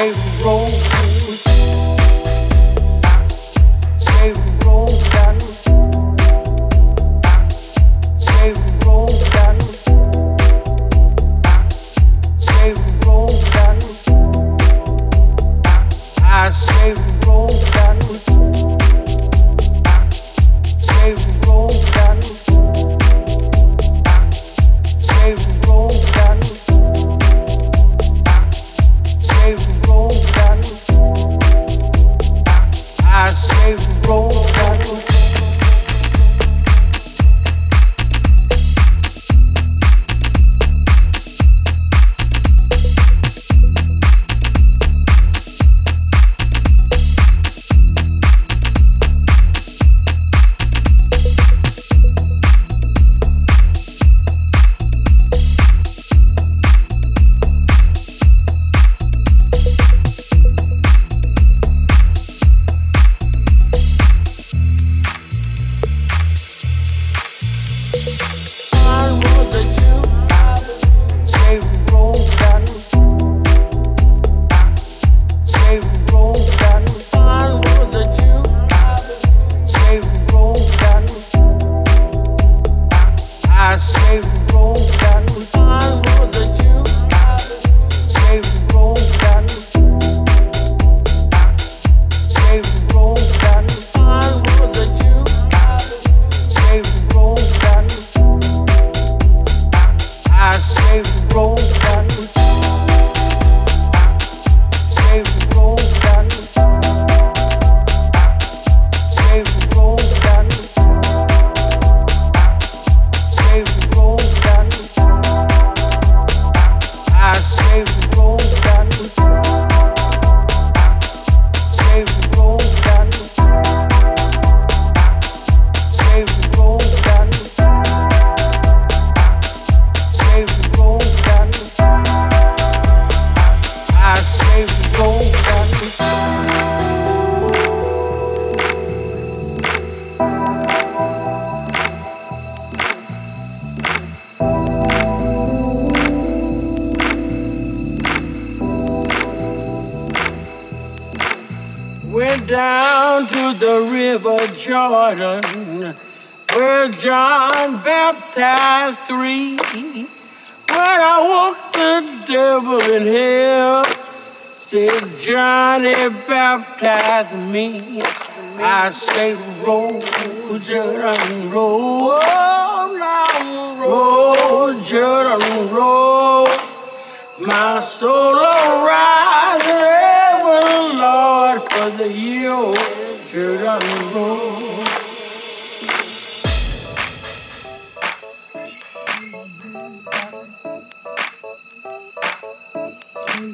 they roll.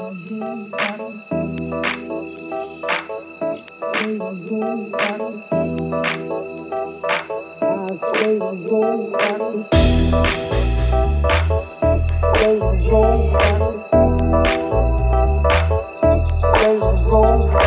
Roll, roll, roll.